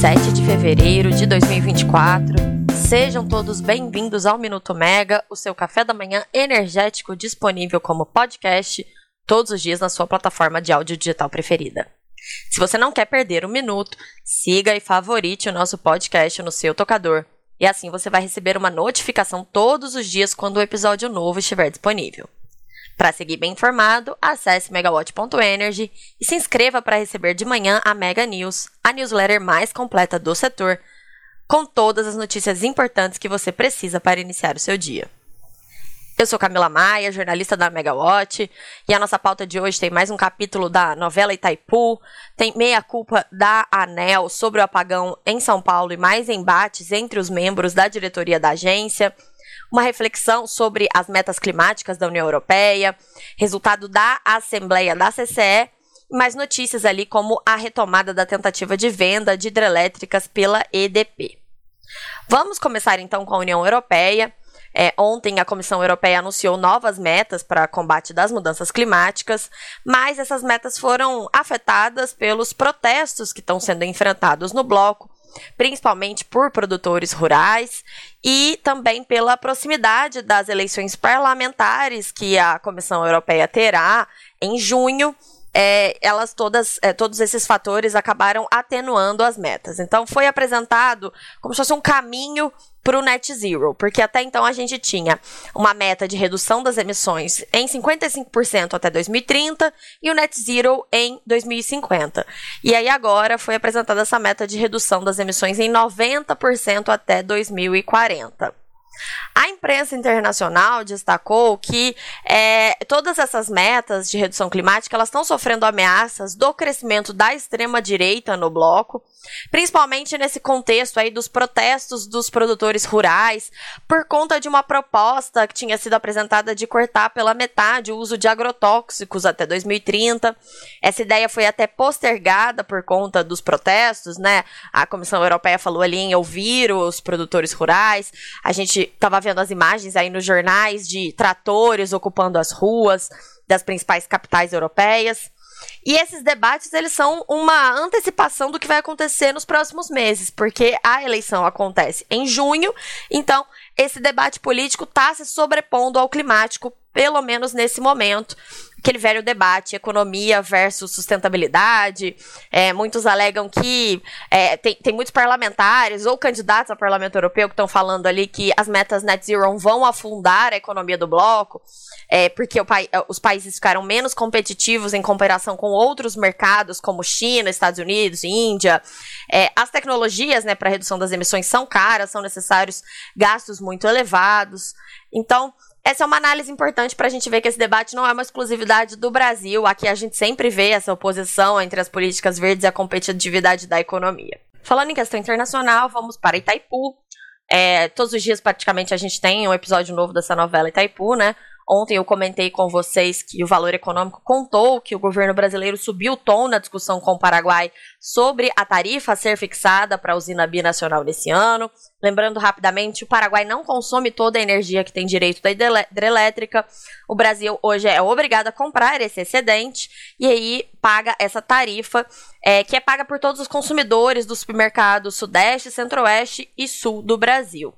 7 de fevereiro de 2024. Sejam todos bem-vindos ao Minuto Mega, o seu café da manhã energético disponível como podcast todos os dias na sua plataforma de áudio digital preferida. Se você não quer perder um minuto, siga e favorite o nosso podcast no seu tocador. E assim você vai receber uma notificação todos os dias quando o episódio novo estiver disponível. Para seguir bem informado, acesse megawatt.energy e se inscreva para receber de manhã a Mega News, a newsletter mais completa do setor, com todas as notícias importantes que você precisa para iniciar o seu dia. Eu sou Camila Maia, jornalista da Megawatt, e a nossa pauta de hoje tem mais um capítulo da novela Itaipu, tem meia culpa da ANEL sobre o apagão em São Paulo e mais embates entre os membros da diretoria da agência uma reflexão sobre as metas climáticas da União Europeia, resultado da Assembleia da CCE, mais notícias ali como a retomada da tentativa de venda de hidrelétricas pela EDP. Vamos começar então com a União Europeia. É, ontem a Comissão Europeia anunciou novas metas para combate das mudanças climáticas, mas essas metas foram afetadas pelos protestos que estão sendo enfrentados no bloco principalmente por produtores rurais e também pela proximidade das eleições parlamentares que a Comissão Europeia terá em junho. É, elas todas, é, todos esses fatores acabaram atenuando as metas. Então foi apresentado como se fosse um caminho para o net zero, porque até então a gente tinha uma meta de redução das emissões em 55% até 2030 e o net zero em 2050. E aí agora foi apresentada essa meta de redução das emissões em 90% até 2040. A imprensa internacional destacou que é, todas essas metas de redução climática elas estão sofrendo ameaças do crescimento da extrema direita no bloco, principalmente nesse contexto aí dos protestos dos produtores rurais por conta de uma proposta que tinha sido apresentada de cortar pela metade o uso de agrotóxicos até 2030. Essa ideia foi até postergada por conta dos protestos, né? A Comissão Europeia falou ali em ouvir os produtores rurais. A gente estava vendo as imagens aí nos jornais de tratores ocupando as ruas das principais capitais europeias. E esses debates, eles são uma antecipação do que vai acontecer nos próximos meses, porque a eleição acontece em junho, então esse debate político está se sobrepondo ao climático, pelo menos nesse momento aquele velho debate, economia versus sustentabilidade. É, muitos alegam que é, tem, tem muitos parlamentares ou candidatos ao Parlamento Europeu que estão falando ali que as metas net zero vão afundar a economia do bloco, é, porque o, os países ficaram menos competitivos em comparação com outros mercados, como China, Estados Unidos, Índia. É, as tecnologias né, para redução das emissões são caras, são necessários gastos muito elevados. Então, essa é uma análise importante para a gente ver que esse debate não é uma exclusividade do Brasil. Aqui a gente sempre vê essa oposição entre as políticas verdes e a competitividade da economia. Falando em questão internacional, vamos para Itaipu. É, todos os dias, praticamente, a gente tem um episódio novo dessa novela Itaipu, né? Ontem eu comentei com vocês que o Valor Econômico contou que o governo brasileiro subiu o tom na discussão com o Paraguai sobre a tarifa a ser fixada para a usina binacional nesse ano. Lembrando rapidamente, o Paraguai não consome toda a energia que tem direito da hidrelétrica. O Brasil hoje é obrigado a comprar esse excedente e aí paga essa tarifa, é, que é paga por todos os consumidores dos supermercados Sudeste, Centro-Oeste e Sul do Brasil.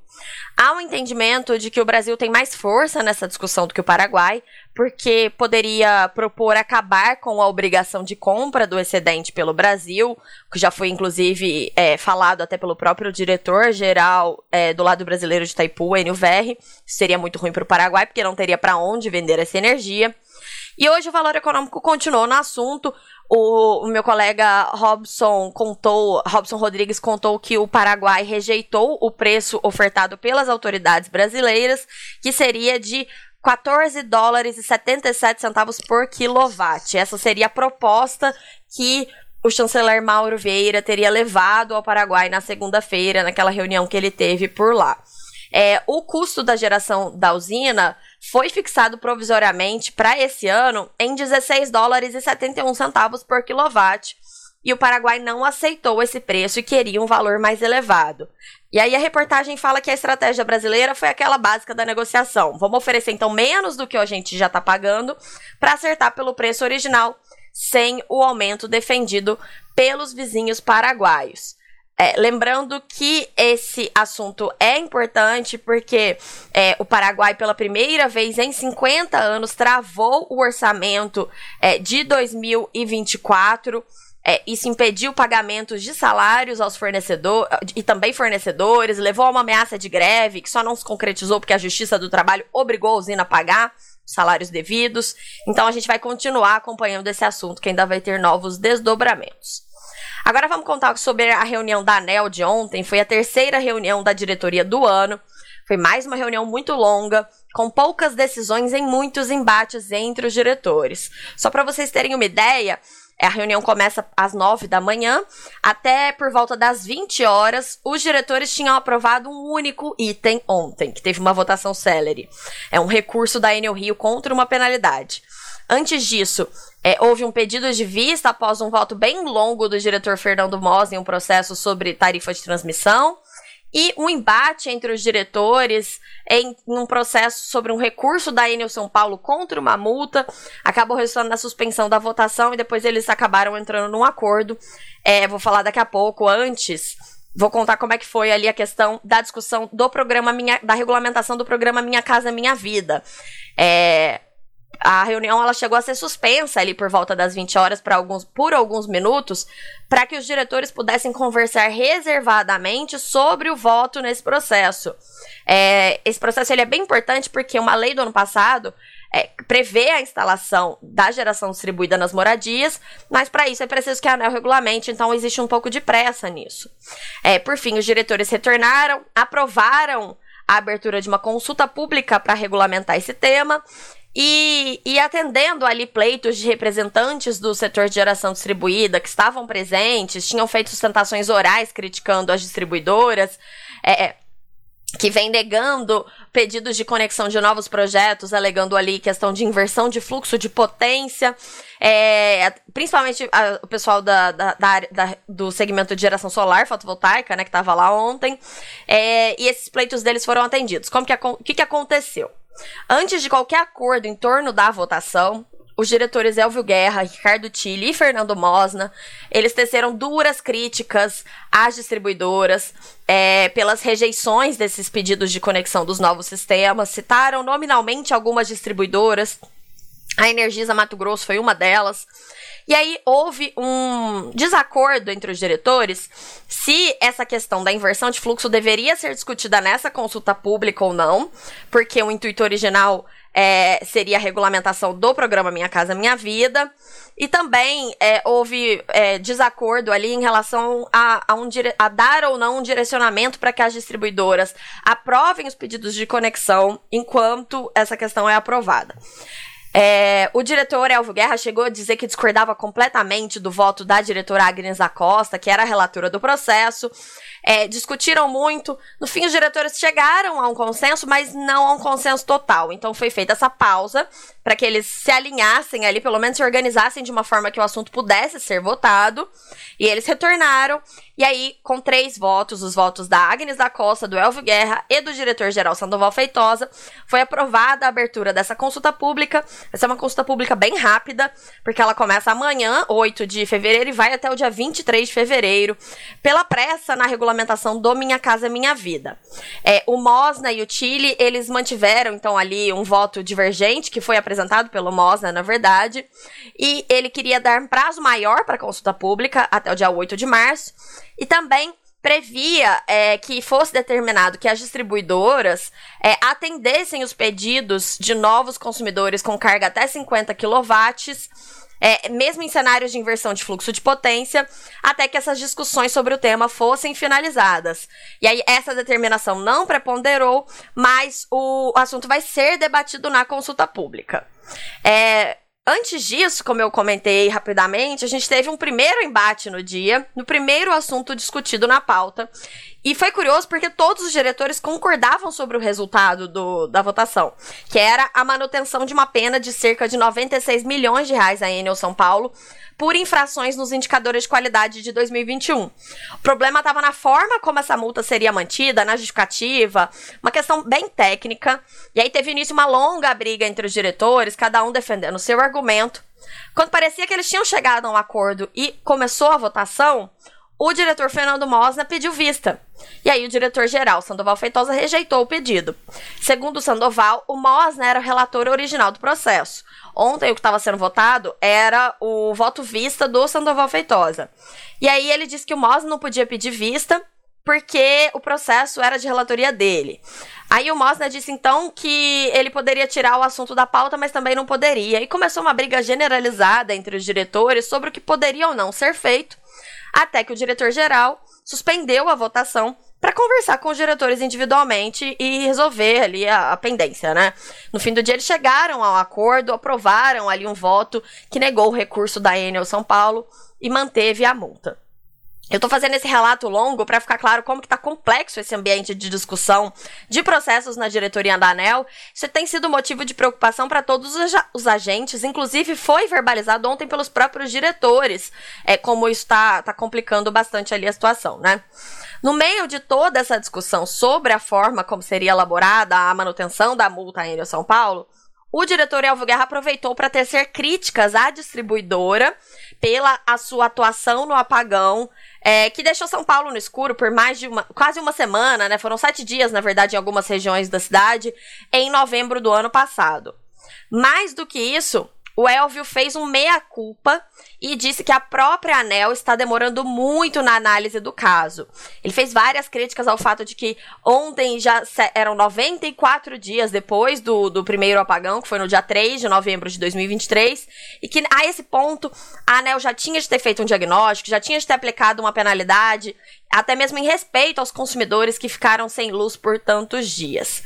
Há um entendimento de que o Brasil tem mais força nessa discussão do que o Paraguai, porque poderia propor acabar com a obrigação de compra do excedente pelo Brasil, que já foi inclusive é, falado até pelo próprio diretor-geral é, do lado brasileiro de Itaipu, Enio Verri. Seria muito ruim para o Paraguai, porque não teria para onde vender essa energia. E hoje o valor econômico continuou no assunto. O, o, meu colega Robson contou, Robson Rodrigues contou que o Paraguai rejeitou o preço ofertado pelas autoridades brasileiras, que seria de 14 dólares e 77 centavos por quilowatt. Essa seria a proposta que o chanceler Mauro Vieira teria levado ao Paraguai na segunda-feira, naquela reunião que ele teve por lá. É, o custo da geração da usina foi fixado provisoriamente para esse ano em 16 dólares e 71 centavos por quilowatt, e o Paraguai não aceitou esse preço e queria um valor mais elevado. E aí a reportagem fala que a estratégia brasileira foi aquela básica da negociação. Vamos oferecer então menos do que a gente já está pagando para acertar pelo preço original, sem o aumento defendido pelos vizinhos paraguaios. É, lembrando que esse assunto é importante porque é, o Paraguai, pela primeira vez em 50 anos, travou o orçamento é, de 2024. É, isso impediu pagamentos de salários aos fornecedores e também fornecedores, levou a uma ameaça de greve que só não se concretizou porque a Justiça do Trabalho obrigou a usina a pagar salários devidos. Então a gente vai continuar acompanhando esse assunto que ainda vai ter novos desdobramentos. Agora vamos contar sobre a reunião da ANEL de ontem. Foi a terceira reunião da diretoria do ano. Foi mais uma reunião muito longa, com poucas decisões e muitos embates entre os diretores. Só para vocês terem uma ideia, a reunião começa às 9 da manhã, até por volta das 20 horas, os diretores tinham aprovado um único item ontem, que teve uma votação célere. É um recurso da Enel Rio contra uma penalidade. Antes disso, é, houve um pedido de vista após um voto bem longo do diretor Fernando Mos em um processo sobre tarifa de transmissão e um embate entre os diretores em, um processo sobre um recurso da Enel São Paulo contra uma multa, acabou resultando na suspensão da votação e depois eles acabaram entrando num acordo. É, vou falar daqui a pouco, antes, vou contar como é que foi ali a questão da discussão do programa Minha, da regulamentação do programa Minha Casa Minha Vida. É, a reunião ela chegou a ser suspensa ali por volta das 20 horas para alguns por alguns minutos, para que os diretores pudessem conversar reservadamente sobre o voto nesse processo. É, esse processo ele é bem importante porque uma lei do ano passado é, prevê a instalação da geração distribuída nas moradias, mas para isso é preciso que a ANEL regulamente, então existe um pouco de pressa nisso. É, por fim, os diretores retornaram, aprovaram a abertura de uma consulta pública para regulamentar esse tema e, e, atendendo ali pleitos de representantes do setor de geração distribuída que estavam presentes, tinham feito sustentações orais criticando as distribuidoras, é, é que vem negando pedidos de conexão de novos projetos, alegando ali questão de inversão de fluxo de potência, é, principalmente a, o pessoal da, da, da, do segmento de geração solar fotovoltaica, né, que estava lá ontem, é, e esses pleitos deles foram atendidos. Como que, que, que aconteceu? Antes de qualquer acordo em torno da votação, os diretores Elvio Guerra, Ricardo Tilly e Fernando Mosna, eles teceram duras críticas às distribuidoras é, pelas rejeições desses pedidos de conexão dos novos sistemas, citaram nominalmente algumas distribuidoras, a Energisa Mato Grosso foi uma delas, e aí houve um desacordo entre os diretores se essa questão da inversão de fluxo deveria ser discutida nessa consulta pública ou não, porque o intuito original é, seria a regulamentação do programa Minha Casa Minha Vida. E também é, houve é, desacordo ali em relação a, a, um a dar ou não um direcionamento para que as distribuidoras aprovem os pedidos de conexão enquanto essa questão é aprovada. É, o diretor Elvio Guerra chegou a dizer que discordava completamente do voto da diretora Agnes Acosta, que era a relatora do processo. É, discutiram muito. No fim, os diretores chegaram a um consenso, mas não a um consenso total. Então, foi feita essa pausa para que eles se alinhassem ali, pelo menos se organizassem de uma forma que o assunto pudesse ser votado. E eles retornaram. E aí, com três votos, os votos da Agnes da Costa, do Elvio Guerra e do diretor-geral Sandoval Feitosa, foi aprovada a abertura dessa consulta pública. Essa é uma consulta pública bem rápida, porque ela começa amanhã, 8 de fevereiro, e vai até o dia 23 de fevereiro, pela pressa na regulamentação do Minha Casa Minha Vida. É, o Mosna e o Chile, eles mantiveram, então, ali um voto divergente, que foi apresentado pelo Mosna, na verdade, e ele queria dar um prazo maior para consulta pública, até o dia 8 de março, e também previa é, que fosse determinado que as distribuidoras é, atendessem os pedidos de novos consumidores com carga até 50 kW, é, mesmo em cenários de inversão de fluxo de potência, até que essas discussões sobre o tema fossem finalizadas. E aí, essa determinação não preponderou, mas o assunto vai ser debatido na consulta pública. É, Antes disso, como eu comentei rapidamente, a gente teve um primeiro embate no dia, no primeiro assunto discutido na pauta. E foi curioso porque todos os diretores concordavam sobre o resultado do, da votação, que era a manutenção de uma pena de cerca de 96 milhões de reais à Enel São Paulo por infrações nos indicadores de qualidade de 2021. O problema estava na forma como essa multa seria mantida, na justificativa, uma questão bem técnica. E aí teve início uma longa briga entre os diretores, cada um defendendo o seu argumento. Quando parecia que eles tinham chegado a um acordo e começou a votação, o diretor Fernando Mosna pediu vista. E aí o diretor-geral, Sandoval Feitosa, rejeitou o pedido. Segundo Sandoval, o Mosna era o relator original do processo. Ontem o que estava sendo votado era o voto vista do Sandoval Feitosa. E aí ele disse que o Mosna não podia pedir vista porque o processo era de relatoria dele. Aí o Mosna disse então que ele poderia tirar o assunto da pauta, mas também não poderia. E começou uma briga generalizada entre os diretores sobre o que poderia ou não ser feito, até que o diretor-geral suspendeu a votação para conversar com os diretores individualmente e resolver ali a, a, pendência, né? No fim do dia eles chegaram ao acordo, aprovaram ali um voto que negou o recurso da Enel São Paulo e manteve a multa. Eu tô fazendo esse relato longo para ficar claro como que tá complexo esse ambiente de discussão de processos na diretoria da ANEL. Isso tem sido motivo de preocupação para todos os agentes, inclusive foi verbalizado ontem pelos próprios diretores, é, como isso tá, tá complicando bastante ali a situação, né? No meio de toda essa discussão sobre a forma como seria elaborada a manutenção da multa aérea São Paulo, o diretor Elvio Guerra aproveitou para tecer críticas à distribuidora pela a sua atuação no apagão é, que deixou São Paulo no escuro por mais de uma, quase uma semana, né? Foram sete dias, na verdade, em algumas regiões da cidade, em novembro do ano passado. Mais do que isso, o Elvio fez um meia-culpa e disse que a própria ANEL está demorando muito na análise do caso. Ele fez várias críticas ao fato de que ontem já eram 94 dias depois do, do primeiro apagão, que foi no dia 3 de novembro de 2023, e que a esse ponto a ANEL já tinha de ter feito um diagnóstico, já tinha de ter aplicado uma penalidade, até mesmo em respeito aos consumidores que ficaram sem luz por tantos dias.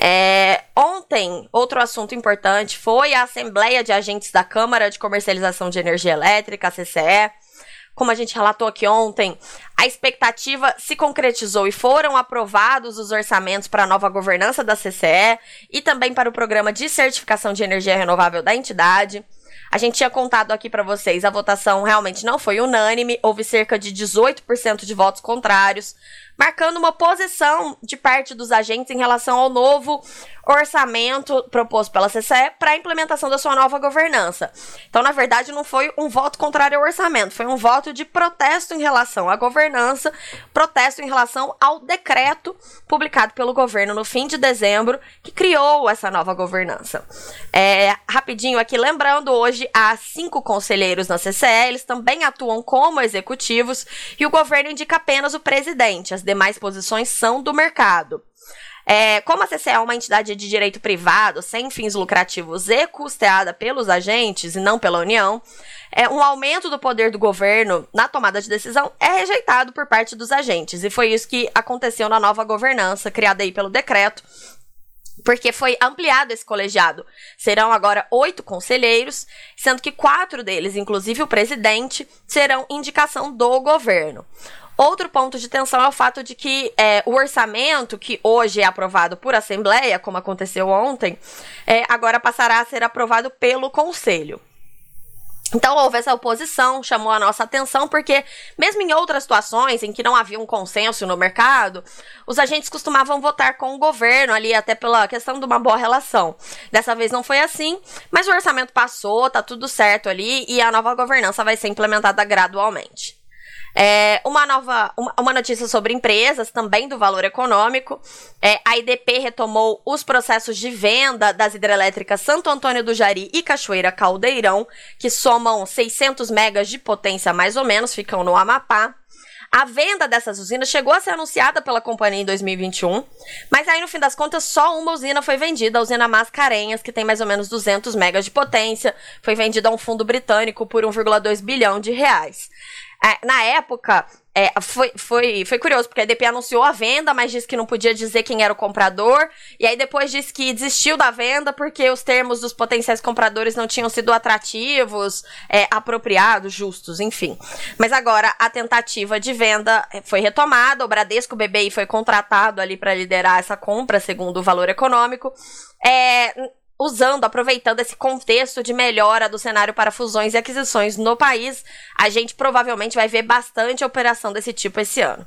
É, ontem, outro assunto importante foi a Assembleia de Agentes da Câmara de Comercialização de Energia Elétrica a CCE. Como a gente relatou aqui ontem, a expectativa se concretizou e foram aprovados os orçamentos para a nova governança da CCE e também para o programa de certificação de energia renovável da entidade. A gente tinha contado aqui para vocês, a votação realmente não foi unânime, houve cerca de 18% de votos contrários, marcando uma posição de parte dos agentes em relação ao novo orçamento proposto pela CCE para a implementação da sua nova governança. Então, na verdade, não foi um voto contrário ao orçamento, foi um voto de protesto em relação à governança, protesto em relação ao decreto publicado pelo governo no fim de dezembro, que criou essa nova governança. É, rapidinho aqui, lembrando, hoje há cinco conselheiros na CCE, eles também atuam como executivos e o governo indica apenas o presidente, as demais posições são do mercado. É, como a CCE é uma entidade de direito privado, sem fins lucrativos e custeada pelos agentes e não pela União, é, um aumento do poder do governo na tomada de decisão é rejeitado por parte dos agentes. E foi isso que aconteceu na nova governança, criada aí pelo decreto, porque foi ampliado esse colegiado. Serão agora oito conselheiros, sendo que quatro deles, inclusive o presidente, serão indicação do governo. Outro ponto de tensão é o fato de que é, o orçamento, que hoje é aprovado por Assembleia, como aconteceu ontem, é, agora passará a ser aprovado pelo Conselho. Então houve essa oposição, chamou a nossa atenção, porque mesmo em outras situações em que não havia um consenso no mercado, os agentes costumavam votar com o governo ali, até pela questão de uma boa relação. Dessa vez não foi assim, mas o orçamento passou, tá tudo certo ali, e a nova governança vai ser implementada gradualmente. É, uma nova, uma, notícia sobre empresas, também do valor econômico. É, a IDP retomou os processos de venda das hidrelétricas Santo Antônio do Jari e Cachoeira Caldeirão, que somam 600 megas de potência mais ou menos, ficam no Amapá. A venda dessas usinas chegou a ser anunciada pela companhia em 2021, mas aí no fim das contas só uma usina foi vendida, a usina Mascarenhas, que tem mais ou menos 200 megas de potência, foi vendida a um fundo britânico por 1,2 bilhão de reais. É, na época, é, foi, foi, foi curioso, porque a EDP anunciou a venda, mas disse que não podia dizer quem era o comprador. E aí depois disse que desistiu da venda porque os termos dos potenciais compradores não tinham sido atrativos, é, apropriados, justos, enfim. Mas agora a tentativa de venda foi retomada, o Bradesco BBI foi contratado ali para liderar essa compra, segundo o valor econômico. É, usando, aproveitando esse contexto de melhora do cenário para fusões e aquisições no país, a gente provavelmente vai ver bastante operação desse tipo esse ano.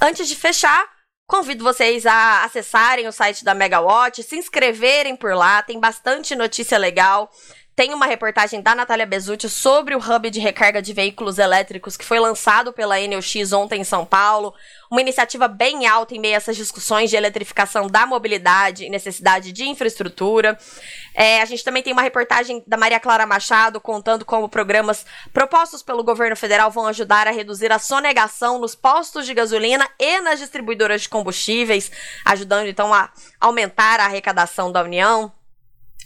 Antes de fechar, convido vocês a acessarem o site da Megawatt, se inscreverem por lá, tem bastante notícia legal. Tem uma reportagem da Natália Bezutti sobre o hub de recarga de veículos elétricos que foi lançado pela Enelx ontem em São Paulo. Uma iniciativa bem alta em meio a essas discussões de eletrificação da mobilidade e necessidade de infraestrutura. É, a gente também tem uma reportagem da Maria Clara Machado contando como programas propostos pelo governo federal vão ajudar a reduzir a sonegação nos postos de gasolina e nas distribuidoras de combustíveis, ajudando então a aumentar a arrecadação da União.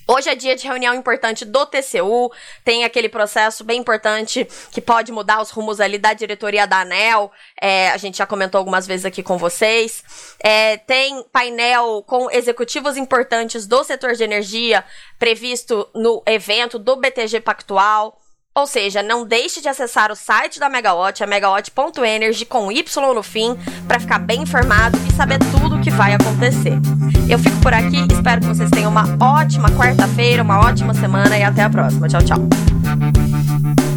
Hoje é dia de reunião importante do TCU, tem aquele processo bem importante que pode mudar os rumos ali da diretoria da ANEL, é, a gente já comentou algumas vezes aqui com vocês. É, tem painel com executivos importantes do setor de energia previsto no evento do BTG Pactual. Ou seja, não deixe de acessar o site da Megawatt, a megawatt.energy com Y no fim, para ficar bem informado e saber tudo o que vai acontecer. Eu fico por aqui, espero que vocês tenham uma ótima quarta-feira, uma ótima semana e até a próxima. Tchau, tchau.